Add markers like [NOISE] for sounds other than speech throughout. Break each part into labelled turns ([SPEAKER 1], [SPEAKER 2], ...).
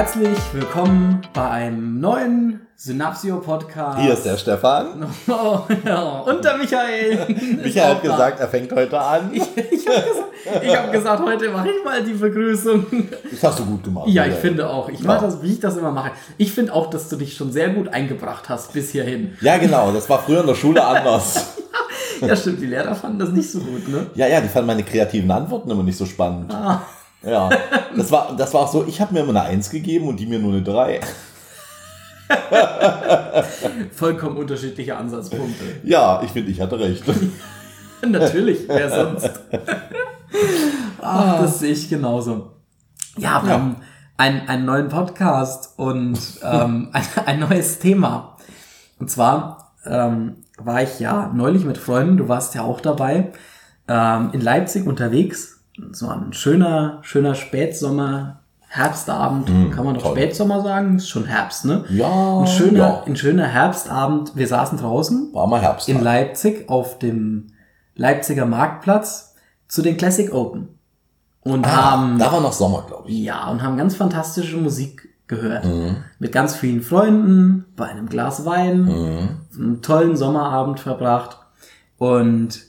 [SPEAKER 1] Herzlich willkommen bei einem neuen Synapsio-Podcast.
[SPEAKER 2] Hier ist der Stefan. [LAUGHS]
[SPEAKER 1] Oh, ja. Und der Michael. [LAUGHS]
[SPEAKER 2] Michael hat gesagt, er fängt heute an. [LAUGHS]
[SPEAKER 1] Ich, ich habe gesagt, ich hab gesagt, heute mache ich mal die Begrüßung.
[SPEAKER 2] Das hast du gut gemacht.
[SPEAKER 1] Ja, ich
[SPEAKER 2] Michael.
[SPEAKER 1] finde auch. Ich mache das, wie ich das immer mache. Ich finde auch, dass du dich schon sehr gut eingebracht hast bis hierhin.
[SPEAKER 2] Ja, genau. Das war früher in der Schule anders.
[SPEAKER 1] Ja, stimmt. Die Lehrer fanden das nicht so gut, ne?
[SPEAKER 2] Ja, ja, die fanden meine kreativen Antworten immer nicht so spannend.
[SPEAKER 1] Ah.
[SPEAKER 2] Ja, das war, das war auch so, ich habe mir immer eine Eins gegeben und die mir nur eine Drei.
[SPEAKER 1] Vollkommen unterschiedliche Ansatzpunkte.
[SPEAKER 2] Ja, ich finde, ich hatte recht. [LAUGHS]
[SPEAKER 1] Natürlich, wer sonst? Ach, das sehe ich genauso. Ja, wir
[SPEAKER 2] Ja.
[SPEAKER 1] haben einen, einen neuen Podcast und ähm, [LAUGHS] ein, ein neues Thema. Und zwar ähm, war ich ja neulich mit Freunden, du warst ja auch dabei, ähm, in Leipzig unterwegs. So ein schöner, schöner Spätsommer, Herbstabend, kann man doch
[SPEAKER 2] toll.
[SPEAKER 1] Spätsommer sagen? Ist schon Herbst, ne?
[SPEAKER 2] Ja,
[SPEAKER 1] Ein schöner,
[SPEAKER 2] ja.
[SPEAKER 1] ein schöner Herbstabend. Wir saßen draußen
[SPEAKER 2] War mal Herbst.
[SPEAKER 1] in Leipzig auf dem Leipziger Marktplatz zu den Classic Open und
[SPEAKER 2] ah,
[SPEAKER 1] haben
[SPEAKER 2] da war noch Sommer, glaube ich.
[SPEAKER 1] ja und haben ganz fantastische Musik gehört mit ganz vielen Freunden bei einem Glas Wein einen tollen Sommerabend verbracht und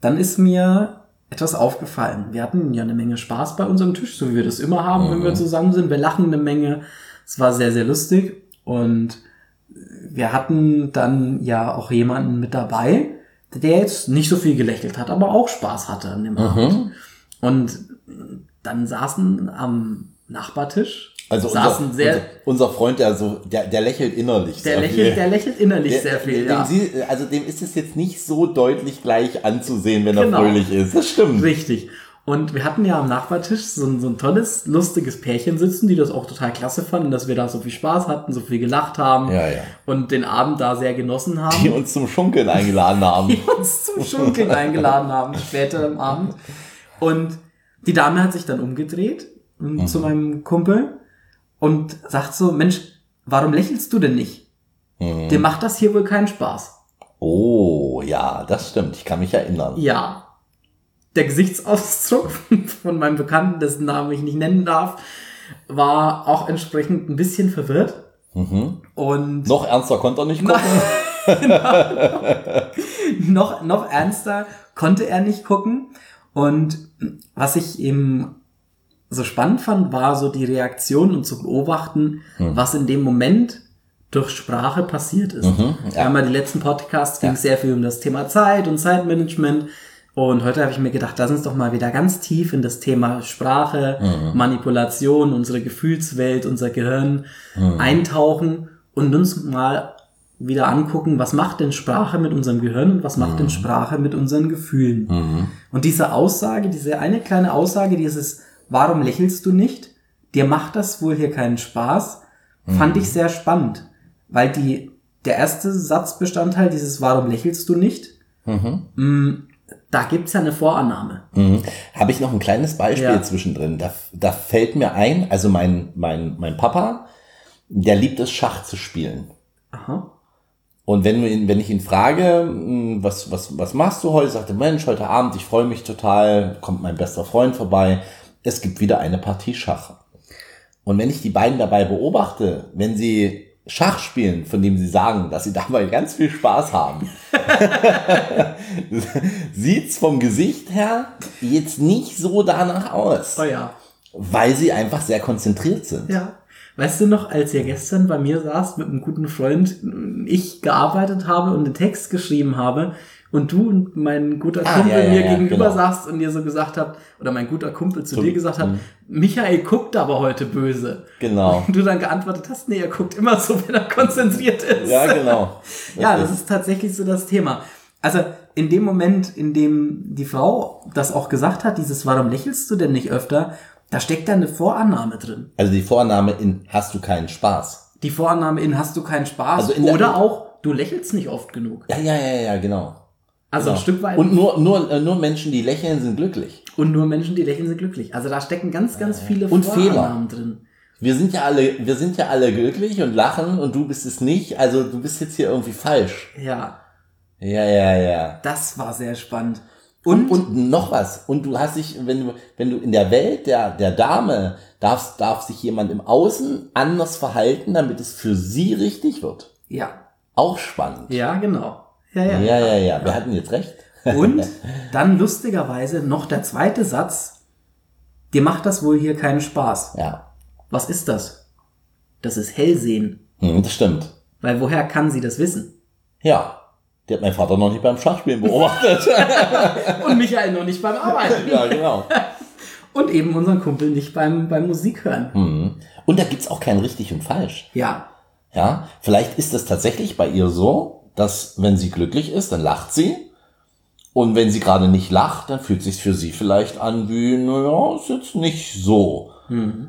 [SPEAKER 1] dann ist mir etwas aufgefallen. Wir hatten ja eine Menge Spaß bei unserem Tisch, so wie wir das immer haben, wenn wir zusammen sind. Wir lachen eine Menge. Es war sehr, sehr lustig. Und wir hatten dann ja auch jemanden mit dabei, der jetzt nicht so viel gelächelt hat, aber auch Spaß hatte an dem Abend. Und dann saßen am Nachbartisch,
[SPEAKER 2] Also unser,
[SPEAKER 1] sehr,
[SPEAKER 2] unser, Freund, der so, der, der lächelt innerlich
[SPEAKER 1] der
[SPEAKER 2] sehr
[SPEAKER 1] lächelt,
[SPEAKER 2] viel.
[SPEAKER 1] der lächelt innerlich
[SPEAKER 2] Der-
[SPEAKER 1] sehr viel,
[SPEAKER 2] dem,
[SPEAKER 1] ja.
[SPEAKER 2] sie, also dem ist es jetzt nicht so deutlich gleich anzusehen, wenn
[SPEAKER 1] Genau.
[SPEAKER 2] er fröhlich ist. Das stimmt.
[SPEAKER 1] Richtig. Und wir hatten ja am Nachbartisch so ein, so ein tolles, lustiges Pärchen sitzen, die das auch total klasse fanden, dass wir da so viel Spaß hatten, so viel gelacht haben
[SPEAKER 2] Ja, ja.
[SPEAKER 1] und den Abend da sehr genossen haben.
[SPEAKER 2] Die uns zum Schunkeln eingeladen haben. [LAUGHS]
[SPEAKER 1] die uns zum Schunkeln eingeladen haben, später am Abend. Und die Dame hat sich dann umgedreht ähm, zu meinem Kumpel und sagt so, Mensch, warum lächelst du denn nicht? Dir macht das hier wohl keinen Spaß.
[SPEAKER 2] Oh, ja, das stimmt. Ich kann mich erinnern.
[SPEAKER 1] Ja. Der Gesichtsausdruck [LAUGHS] von meinem Bekannten, dessen Namen ich nicht nennen darf, war auch entsprechend ein bisschen verwirrt. Und
[SPEAKER 2] Noch ernster konnte er nicht gucken. [LAUGHS]
[SPEAKER 1] noch, noch ernster konnte er nicht gucken. Und was ich eben so spannend fand, war so die Reaktion und zu beobachten, was in dem Moment durch Sprache passiert ist. Haben ja die letzten Podcasts ging sehr viel um das Thema Zeit und Zeitmanagement. Und heute habe ich mir gedacht, lass uns doch mal wieder ganz tief in das Thema Sprache, Manipulation, unsere Gefühlswelt, unser Gehirn eintauchen und uns mal wieder angucken, was macht denn Sprache mit unserem Gehirn und was macht denn Sprache mit unseren Gefühlen. Und diese Aussage, diese eine kleine Aussage, dieses Warum lächelst du nicht? Dir macht das wohl hier keinen Spaß, fand ich sehr spannend, weil die, der erste Satzbestandteil dieses Warum lächelst du nicht? Mm, Da gibt's ja eine Vorannahme.
[SPEAKER 2] Mhm. Habe ich noch ein kleines Beispiel
[SPEAKER 1] Ja.
[SPEAKER 2] zwischendrin. Da, da fällt mir ein, also mein, mein, mein Papa, der liebt es, Schach zu spielen.
[SPEAKER 1] Aha.
[SPEAKER 2] Und wenn, ihn, wenn ich ihn frage, mh, was, was, was machst du heute, sagt er, Mensch, heute Abend, ich freue mich total, kommt mein bester Freund vorbei, es gibt wieder eine Partie Schach. Und wenn ich die beiden dabei beobachte, wenn sie Schach spielen, von dem sie sagen, dass sie dabei ganz viel Spaß haben, [LAUGHS] sieht's vom Gesicht her jetzt nicht so danach aus,
[SPEAKER 1] Oh ja.
[SPEAKER 2] weil sie einfach sehr konzentriert sind.
[SPEAKER 1] Ja. Weißt du noch, als ihr gestern bei mir saßt mit einem guten Freund, ich gearbeitet habe und einen Text geschrieben habe und du und mein guter
[SPEAKER 2] Ah,
[SPEAKER 1] Kumpel
[SPEAKER 2] ja, ja,
[SPEAKER 1] mir
[SPEAKER 2] ja,
[SPEAKER 1] gegenüber
[SPEAKER 2] genau.
[SPEAKER 1] saßt und dir so gesagt habt, oder mein guter Kumpel zu
[SPEAKER 2] Zu-
[SPEAKER 1] dir gesagt hat,
[SPEAKER 2] Mhm.
[SPEAKER 1] Michael guckt aber heute böse.
[SPEAKER 2] Genau.
[SPEAKER 1] Und du dann geantwortet hast, nee, er guckt immer so, wenn er konzentriert ist.
[SPEAKER 2] Ja, genau. [LAUGHS]
[SPEAKER 1] Ja, das ist tatsächlich so das Thema. Also in dem Moment, in dem die Frau das auch gesagt hat, dieses Warum lächelst du denn nicht öfter, da steckt da eine Vorannahme drin.
[SPEAKER 2] Also die Vorname in Hast du keinen Spaß?
[SPEAKER 1] Die Vorannahme in hast du keinen Spaß
[SPEAKER 2] Also
[SPEAKER 1] oder auch du lächelst nicht oft genug.
[SPEAKER 2] Ja, ja, ja, ja, genau.
[SPEAKER 1] Also ein Stück weit.
[SPEAKER 2] Und nur, nur, äh, nur Menschen, die lächeln, sind glücklich.
[SPEAKER 1] Und nur Menschen, die lächeln, sind glücklich. Also da stecken ganz, ganz viele
[SPEAKER 2] Und
[SPEAKER 1] Vorannahmen drin.
[SPEAKER 2] Wir sind ja alle, wir sind ja alle glücklich und lachen und du bist es nicht. Also du bist jetzt hier irgendwie falsch.
[SPEAKER 1] Ja,
[SPEAKER 2] Ja, ja, ja.
[SPEAKER 1] das war sehr spannend.
[SPEAKER 2] Und, und noch was. Und du hast dich, wenn du, wenn du in der Welt der, der Dame darfst, darf sich jemand im Außen anders verhalten, damit es für sie richtig wird.
[SPEAKER 1] ja,
[SPEAKER 2] Auch spannend.
[SPEAKER 1] ja, genau. Ja, ja.
[SPEAKER 2] Ja, ja, ja. Wir hatten jetzt recht.
[SPEAKER 1] Und [LAUGHS] dann lustigerweise noch der zweite Satz. Dir macht das wohl hier keinen Spaß.
[SPEAKER 2] Ja.
[SPEAKER 1] Was ist das? Das ist Hellsehen.
[SPEAKER 2] Hm, das stimmt.
[SPEAKER 1] Weil woher kann sie das wissen?
[SPEAKER 2] Ja. Die hat mein Vater noch nicht beim Schachspielen beobachtet. [LAUGHS]
[SPEAKER 1] Und Michael noch nicht beim Arbeiten.
[SPEAKER 2] ja, genau. [LAUGHS]
[SPEAKER 1] Und eben unseren Kumpel nicht beim, beim Musik hören.
[SPEAKER 2] Hm. Und da gibt's auch kein richtig und falsch.
[SPEAKER 1] Ja,
[SPEAKER 2] Ja, vielleicht ist es tatsächlich bei ihr so, dass wenn sie glücklich ist, dann lacht sie. Und wenn sie gerade nicht lacht, dann fühlt sich für sie vielleicht an wie, naja, ist jetzt nicht so.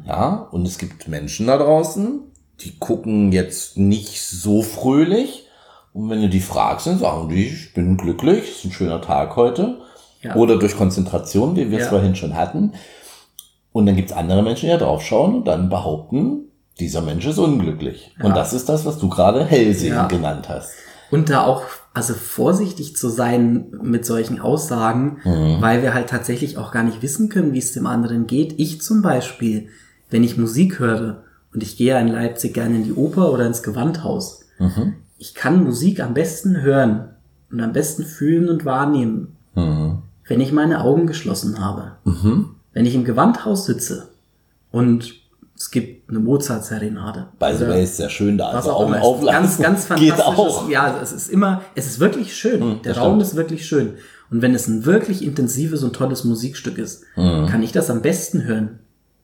[SPEAKER 2] Ja, und es gibt Menschen da draußen, die gucken jetzt nicht so fröhlich. Und wenn du die fragst, dann sagen die, ich bin glücklich, ist ein schöner Tag heute.
[SPEAKER 1] Ja.
[SPEAKER 2] Oder durch Konzentration, wie wir es
[SPEAKER 1] Ja.
[SPEAKER 2] vorhin schon hatten. Und dann gibt's andere Menschen, die da draufschauen und dann behaupten, dieser Mensch ist unglücklich.
[SPEAKER 1] Ja.
[SPEAKER 2] Und das ist das, was du gerade Hellsehen genannt hast.
[SPEAKER 1] Und da auch, also vorsichtig zu sein mit solchen Aussagen, weil wir halt tatsächlich auch gar nicht wissen können, wie es dem anderen geht. Ich zum Beispiel, wenn ich Musik höre und ich gehe in Leipzig gerne in die Oper oder ins Gewandhaus, ich kann Musik am besten hören und am besten fühlen und wahrnehmen, wenn ich meine Augen geschlossen habe. Wenn ich im Gewandhaus sitze und es gibt eine Mozart-Serenade.
[SPEAKER 2] By the way, ist sehr schön da. Also
[SPEAKER 1] auch
[SPEAKER 2] auflassen.
[SPEAKER 1] Ganz, ganz [LAUGHS]
[SPEAKER 2] Geht
[SPEAKER 1] fantastisch.
[SPEAKER 2] auch.
[SPEAKER 1] Ja, es ist immer, es ist wirklich schön. Der
[SPEAKER 2] Hm, das
[SPEAKER 1] Raum
[SPEAKER 2] stimmt.
[SPEAKER 1] ist wirklich schön. Und wenn es ein wirklich intensives und tolles Musikstück ist,
[SPEAKER 2] Hm.
[SPEAKER 1] kann ich das am besten hören,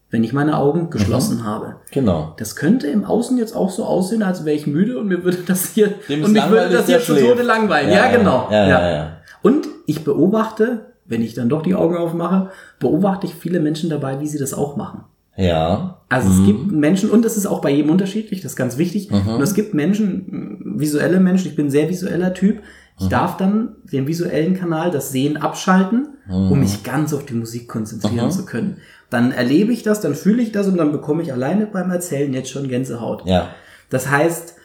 [SPEAKER 1] wenn ich meine Augen
[SPEAKER 2] Mhm.
[SPEAKER 1] geschlossen habe.
[SPEAKER 2] Genau.
[SPEAKER 1] Das könnte im Außen jetzt auch so aussehen, als wäre ich müde und mir würde das hier,
[SPEAKER 2] Dem
[SPEAKER 1] und mich würde das
[SPEAKER 2] der
[SPEAKER 1] hier
[SPEAKER 2] schläft.
[SPEAKER 1] Tode langweilen.
[SPEAKER 2] Ja,
[SPEAKER 1] Ja,
[SPEAKER 2] ja,
[SPEAKER 1] genau.
[SPEAKER 2] ja, ja, ja.
[SPEAKER 1] Und ich beobachte, wenn ich dann doch die Augen aufmache, beobachte ich viele Menschen dabei, wie sie das auch machen.
[SPEAKER 2] Ja.
[SPEAKER 1] Also es gibt Menschen, und das ist auch bei jedem unterschiedlich, das ist ganz wichtig. Und es gibt Menschen, visuelle Menschen, ich bin ein sehr visueller Typ. Ich darf dann den visuellen Kanal, das Sehen abschalten, um mich ganz auf die Musik konzentrieren zu können. Dann erlebe ich das, dann fühle ich das und dann bekomme ich alleine beim Erzählen jetzt schon Gänsehaut.
[SPEAKER 2] Ja.
[SPEAKER 1] Das heißt,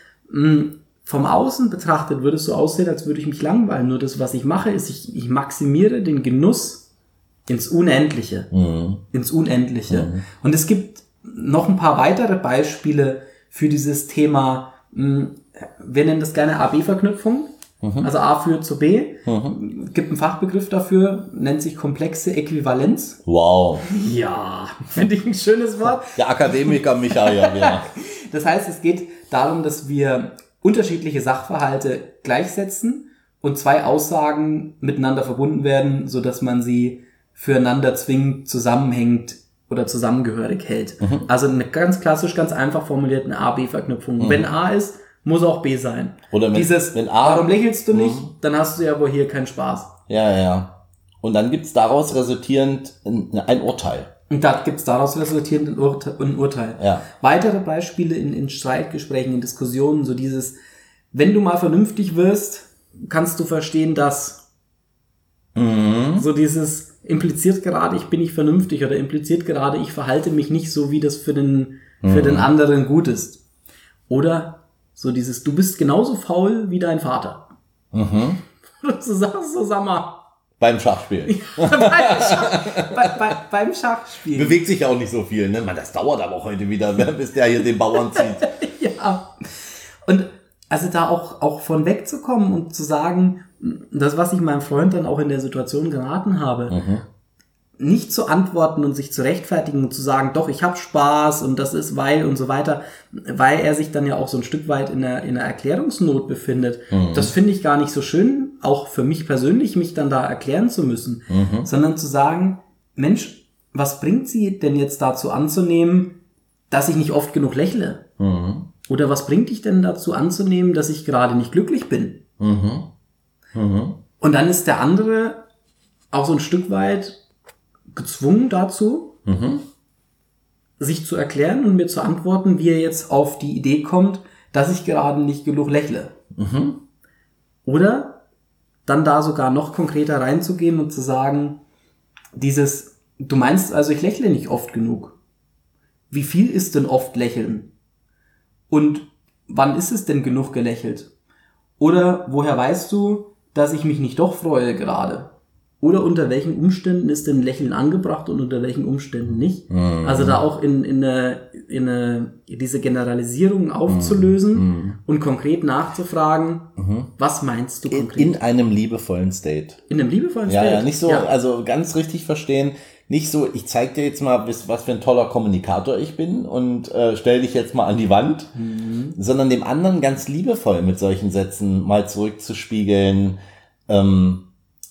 [SPEAKER 1] vom Außen betrachtet würde es so aussehen, als würde ich mich langweilen. Nur das, was ich mache, ist, ich, ich maximiere den Genuss ins Unendliche. Ins Unendliche. Und es gibt noch ein paar weitere Beispiele für dieses Thema. mh, Wir nennen das gerne AB-Verknüpfung. Also A führt zu B. Gibt einen Fachbegriff dafür, nennt sich komplexe Äquivalenz.
[SPEAKER 2] Wow.
[SPEAKER 1] Ja, finde ich ein schönes Wort.
[SPEAKER 2] Der Akademiker Michael, ja. [LAUGHS]
[SPEAKER 1] Das heißt, es geht darum, dass wir unterschiedliche Sachverhalte gleichsetzen und zwei Aussagen miteinander verbunden werden, so dass man sie füreinander zwingend zusammenhängt oder zusammengehörig hält. Also eine ganz klassisch, ganz einfach formulierte A-B-Verknüpfung. Wenn A ist, muss auch B sein.
[SPEAKER 2] Oder wenn-
[SPEAKER 1] Dieses,
[SPEAKER 2] wenn A-
[SPEAKER 1] warum lächelst du nicht? Dann hast du ja wohl hier keinen Spaß.
[SPEAKER 2] Ja, ja. Und dann gibt's daraus resultierend ein, ein Urteil.
[SPEAKER 1] Und da gibt's daraus resultierend ein, Urte ein Urteil.
[SPEAKER 2] Ja.
[SPEAKER 1] Weitere Beispiele in, in Streitgesprächen, in Diskussionen, so dieses, wenn du mal vernünftig wirst, kannst du verstehen, dass so dieses impliziert gerade, ich bin nicht vernünftig oder impliziert gerade, ich verhalte mich nicht so, wie das für den, für den anderen gut ist. Oder so dieses, du bist genauso faul wie dein Vater.
[SPEAKER 2] Mhm. [LAUGHS]
[SPEAKER 1] Du sagst so, sag mal,
[SPEAKER 2] Beim Schachspielen. [LAUGHS]
[SPEAKER 1] beim, Schach, bei, bei, beim Schachspielen.
[SPEAKER 2] Bewegt sich ja auch nicht so viel, ne? Man, das dauert aber auch heute wieder, bis der hier den Bauern zieht. [LAUGHS]
[SPEAKER 1] Ja. Und also da auch, auch von wegzukommen und zu sagen, das, was ich meinem Freund dann auch in der Situation geraten habe, nicht zu antworten und sich zu rechtfertigen und zu sagen, doch, ich habe Spaß und das ist weil und so weiter, weil er sich dann ja auch so ein Stück weit in einer, in einer Erklärungsnot befindet. Das finde ich gar nicht so schön, auch für mich persönlich, mich dann da erklären zu müssen, sondern zu sagen, Mensch, was bringt sie denn jetzt dazu anzunehmen, dass ich nicht oft genug lächle? Oder was bringt dich denn dazu anzunehmen, dass ich gerade nicht glücklich bin? Und dann ist der andere auch so ein Stück weit gezwungen dazu, sich zu erklären und mir zu antworten, wie er jetzt auf die Idee kommt, dass ich gerade nicht genug lächle. Oder dann da sogar noch konkreter reinzugehen und zu sagen, dieses, du meinst also, ich lächle nicht oft genug. Wie viel ist denn oft lächeln? Und wann ist es denn genug gelächelt? Oder woher weißt du, dass ich mich nicht doch freue gerade? Oder unter welchen Umständen ist denn Lächeln angebracht und unter welchen Umständen nicht?
[SPEAKER 2] Mhm.
[SPEAKER 1] Also da auch in, in, eine, in eine, diese Generalisierung aufzulösen
[SPEAKER 2] Mhm.
[SPEAKER 1] und konkret nachzufragen, was meinst du
[SPEAKER 2] In,
[SPEAKER 1] konkret?
[SPEAKER 2] in einem liebevollen State.
[SPEAKER 1] In einem liebevollen
[SPEAKER 2] Ja,
[SPEAKER 1] State?
[SPEAKER 2] ja, nicht so,
[SPEAKER 1] Ja.
[SPEAKER 2] also ganz richtig verstehen. Nicht so, ich zeig dir jetzt mal, bis- was für ein toller Kommunikator ich bin und äh, stell dich jetzt mal an die Wand, sondern dem anderen ganz liebevoll mit solchen Sätzen mal zurückzuspiegeln. Ähm,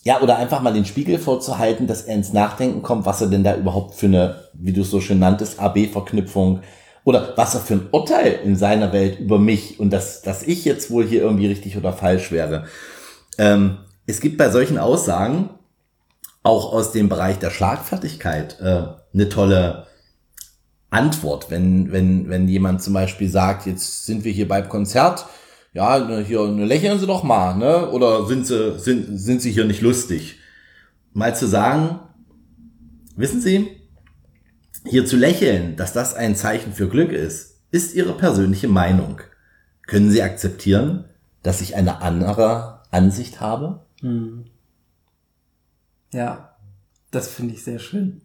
[SPEAKER 2] ja, oder einfach mal den Spiegel vorzuhalten, dass er ins Nachdenken kommt, was er denn da überhaupt für eine, wie du es so schön nanntest, AB-Verknüpfung oder was er für ein Urteil in seiner Welt über mich und dass, dass ich jetzt wohl hier irgendwie richtig oder falsch wäre. Ähm, es gibt bei solchen Aussagen auch aus dem Bereich der Schlagfertigkeit äh, eine tolle Antwort, wenn, wenn, wenn jemand zum Beispiel sagt, jetzt sind wir hier beim Konzert, ja, ne, hier ne, lächeln Sie doch mal, ne? Oder sind Sie, sind, sind Sie hier nicht lustig? Mal zu sagen, wissen Sie, hier zu lächeln, dass das ein Zeichen für Glück ist, ist Ihre persönliche Meinung. Können Sie akzeptieren, dass ich eine andere Ansicht habe?
[SPEAKER 1] Hm. Ja, das finde ich sehr schön.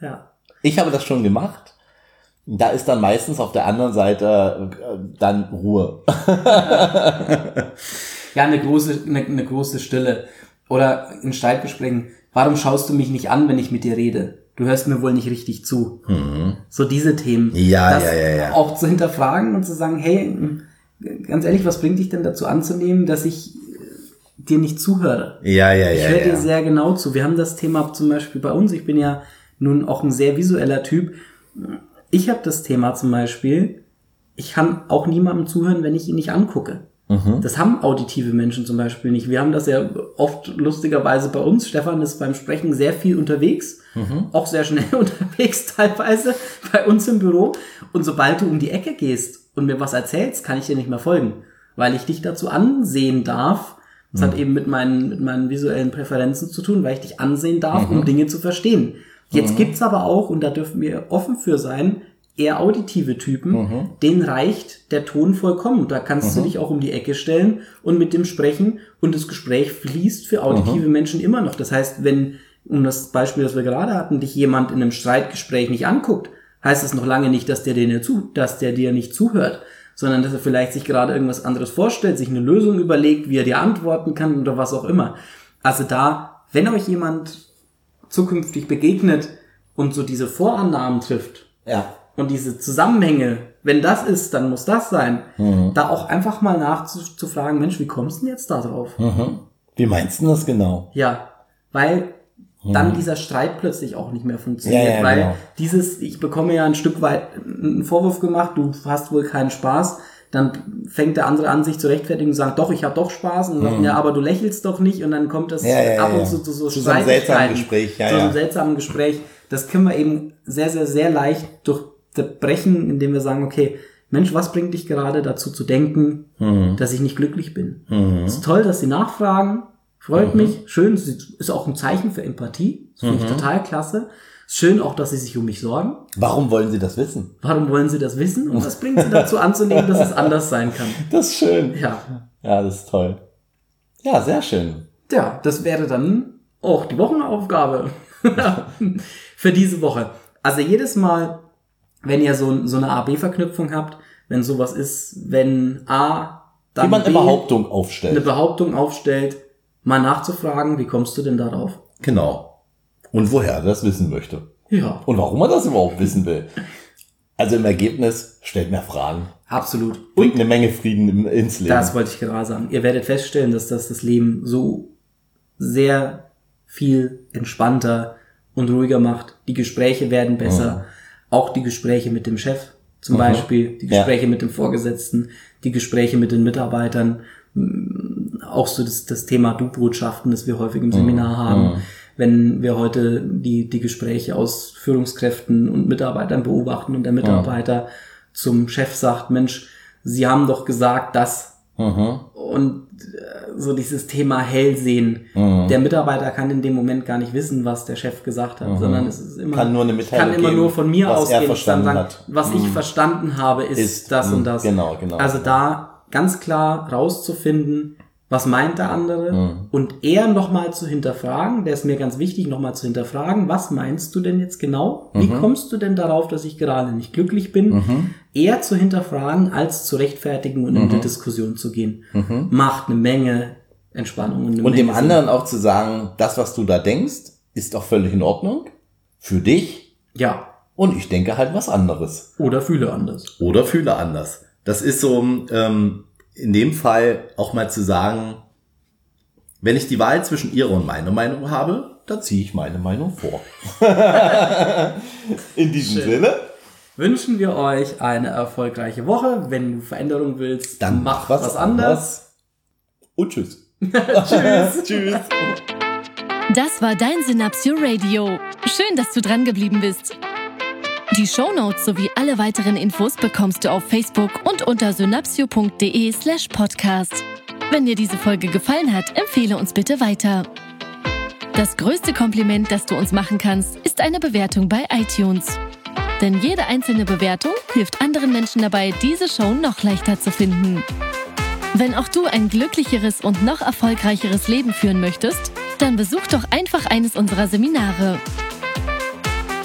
[SPEAKER 1] Ja.
[SPEAKER 2] Ich habe das schon gemacht. Da ist dann meistens auf der anderen Seite äh, dann Ruhe. [LAUGHS]
[SPEAKER 1] Ja, eine große, eine, eine große Stille. Oder in Streitgesprächen, warum schaust du mich nicht an, wenn ich mit dir rede? Du hörst mir wohl nicht richtig zu. So diese Themen.
[SPEAKER 2] Mhm. Ja,
[SPEAKER 1] das
[SPEAKER 2] ja, ja, ja.
[SPEAKER 1] Auch zu hinterfragen und zu sagen, hey, ganz ehrlich, was bringt dich denn dazu anzunehmen, dass ich äh, dir nicht zuhöre?
[SPEAKER 2] Ja, ja,
[SPEAKER 1] Ich
[SPEAKER 2] ja.
[SPEAKER 1] höre
[SPEAKER 2] ja.
[SPEAKER 1] dir sehr genau zu. Wir haben das Thema zum Beispiel bei uns. Ich bin ja nun auch ein sehr visueller Typ. Ich habe das Thema zum Beispiel, ich kann auch niemandem zuhören, wenn ich ihn nicht angucke.
[SPEAKER 2] Mhm.
[SPEAKER 1] Das haben auditive Menschen zum Beispiel nicht. Wir haben das ja oft lustigerweise bei uns. Stefan ist beim Sprechen sehr viel unterwegs,
[SPEAKER 2] Mhm.
[SPEAKER 1] auch sehr schnell [LAUGHS] unterwegs teilweise bei uns im Büro. Und sobald du um die Ecke gehst und mir was erzählst, kann ich dir nicht mehr folgen, weil ich dich dazu ansehen darf. Das
[SPEAKER 2] Mhm.
[SPEAKER 1] hat eben mit meinen, mit meinen visuellen Präferenzen zu tun, weil ich dich ansehen darf,
[SPEAKER 2] Mhm.
[SPEAKER 1] um Dinge zu verstehen. Jetzt gibt's aber auch, und da dürfen wir offen für sein, eher auditive Typen,
[SPEAKER 2] Mhm.
[SPEAKER 1] denen reicht der Ton vollkommen. Da kannst du dich auch um die Ecke stellen und mit dem sprechen und das Gespräch fließt für auditive
[SPEAKER 2] Mhm.
[SPEAKER 1] Menschen immer noch. Das heißt, wenn, um das Beispiel, das wir gerade hatten, dich jemand in einem Streitgespräch nicht anguckt, heißt das noch lange nicht, dass der dir zu, dass der dir nicht zuhört, sondern dass er vielleicht sich gerade irgendwas anderes vorstellt, sich eine Lösung überlegt, wie er dir antworten kann oder was auch immer. Also da, wenn euch jemand zukünftig begegnet und so diese Vorannahmen trifft,
[SPEAKER 2] Ja.
[SPEAKER 1] und diese Zusammenhänge, wenn das ist, dann muss das sein, da auch einfach mal nachzufragen, Mensch, wie kommst du denn jetzt da drauf?
[SPEAKER 2] Wie meinst du das genau?
[SPEAKER 1] Ja, weil dann dieser Streit plötzlich auch nicht mehr funktioniert,
[SPEAKER 2] Ja, ja,
[SPEAKER 1] weil
[SPEAKER 2] genau.
[SPEAKER 1] dieses, ich bekomme ja ein Stück weit einen Vorwurf gemacht, du hast wohl keinen Spaß, dann fängt der andere an, sich zu rechtfertigen und sagt, doch, ich habe doch Spaß und sagt, ja, aber du lächelst doch nicht und dann kommt das
[SPEAKER 2] Mhm. Ja, ja,
[SPEAKER 1] ab und zu zu so
[SPEAKER 2] Zu so einem seltsamen Gespräch, ja,
[SPEAKER 1] zu einem
[SPEAKER 2] ja.
[SPEAKER 1] seltsamen Gespräch. Das können wir eben sehr, sehr, sehr leicht durchbrechen, indem wir sagen, okay, Mensch, was bringt dich gerade dazu zu denken,
[SPEAKER 2] Mhm.
[SPEAKER 1] dass ich nicht glücklich bin? Es ist toll, dass Sie nachfragen. Freut
[SPEAKER 2] Mhm.
[SPEAKER 1] mich. Schön. Ist auch ein Zeichen für Empathie. Das finde ich
[SPEAKER 2] Mhm.
[SPEAKER 1] total klasse. Schön auch, dass Sie sich um mich sorgen.
[SPEAKER 2] Warum wollen Sie das wissen?
[SPEAKER 1] Warum wollen Sie das wissen? Und was bringt Sie dazu anzunehmen, dass es anders sein kann? [LAUGHS]
[SPEAKER 2] Das ist schön.
[SPEAKER 1] Ja.
[SPEAKER 2] Ja, das ist toll. Ja, sehr schön.
[SPEAKER 1] Ja, das wäre dann auch die Wochenaufgabe [LAUGHS] für diese Woche. Also jedes Mal, wenn ihr so, so eine A-B-Verknüpfung habt, wenn sowas ist, wenn A, dann
[SPEAKER 2] Wie man
[SPEAKER 1] B
[SPEAKER 2] eine Behauptung
[SPEAKER 1] eine
[SPEAKER 2] aufstellt.
[SPEAKER 1] Behauptung aufstellt, mal nachzufragen, wie kommst du denn darauf?
[SPEAKER 2] Genau. Und woher er das wissen möchte.
[SPEAKER 1] Ja,
[SPEAKER 2] Und warum er das überhaupt wissen will. Also im Ergebnis, stellt mehr Fragen.
[SPEAKER 1] absolut.
[SPEAKER 2] Bringt eine Menge Frieden ins Leben.
[SPEAKER 1] Das wollte ich gerade sagen. Ihr werdet feststellen, dass das das Leben so sehr viel entspannter und ruhiger macht. Die Gespräche werden besser. Auch die Gespräche mit dem Chef zum Beispiel, die
[SPEAKER 2] Ja.
[SPEAKER 1] Gespräche mit dem Vorgesetzten, die Gespräche mit den Mitarbeitern. Auch so das, das Thema Du-Botschaften, das wir häufig im Seminar haben. Wenn wir heute die, die Gespräche aus Führungskräften und Mitarbeitern beobachten und der Mitarbeiter zum Chef sagt, Mensch, Sie haben doch gesagt, dass Und äh, so dieses Thema Hellsehen. Der Mitarbeiter kann in dem Moment gar nicht wissen, was der Chef gesagt hat, sondern es ist immer,
[SPEAKER 2] Kann nur eine
[SPEAKER 1] kann immer
[SPEAKER 2] geben,
[SPEAKER 1] nur von mir
[SPEAKER 2] was er
[SPEAKER 1] ausgehen,
[SPEAKER 2] verstanden
[SPEAKER 1] dann sagen,
[SPEAKER 2] hat.
[SPEAKER 1] was ich verstanden habe, ist,
[SPEAKER 2] Ist,
[SPEAKER 1] das
[SPEAKER 2] mm,
[SPEAKER 1] und das.
[SPEAKER 2] genau, genau,
[SPEAKER 1] Also
[SPEAKER 2] genau.
[SPEAKER 1] da ganz klar rauszufinden, was meint der andere
[SPEAKER 2] Mhm.
[SPEAKER 1] und eher nochmal zu hinterfragen, der ist mir ganz wichtig, nochmal zu hinterfragen, was meinst du denn jetzt genau? Wie
[SPEAKER 2] Mhm.
[SPEAKER 1] kommst du denn darauf, dass ich gerade nicht glücklich bin? Eher zu hinterfragen, als zu rechtfertigen und in
[SPEAKER 2] Mhm.
[SPEAKER 1] die Diskussion zu gehen. Macht eine Menge Entspannung. Und, eine
[SPEAKER 2] Und dem
[SPEAKER 1] Menge Sinn.
[SPEAKER 2] anderen auch zu sagen, das, was du da denkst, ist doch völlig in Ordnung. Für dich.
[SPEAKER 1] Ja.
[SPEAKER 2] Und ich denke halt was anderes.
[SPEAKER 1] Oder fühle anders.
[SPEAKER 2] Oder fühle anders. Das ist so, ähm, in dem Fall auch mal zu sagen, wenn ich die Wahl zwischen ihrer und meiner Meinung habe, dann ziehe ich meine Meinung vor. [LAUGHS] in diesem
[SPEAKER 1] Schön.
[SPEAKER 2] Sinne,
[SPEAKER 1] Wünschen wir euch eine erfolgreiche Woche. Wenn du Veränderung willst,
[SPEAKER 2] dann
[SPEAKER 1] mach was, anderes.
[SPEAKER 2] Und [LAUGHS] tschüss. tschüss. tschüss.
[SPEAKER 3] Das war dein Synapsio Radio. Schön, dass du dran geblieben bist. Die Shownotes sowie alle weiteren Infos bekommst du auf Facebook und unter synapsio.de slash podcast. Wenn dir diese Folge gefallen hat, empfehle uns bitte weiter. Das größte Kompliment, das du uns machen kannst, ist eine Bewertung bei iTunes. Denn jede einzelne Bewertung hilft anderen Menschen dabei, diese Show noch leichter zu finden. Wenn auch du ein glücklicheres und noch erfolgreicheres Leben führen möchtest, dann besuch doch einfach eines unserer Seminare.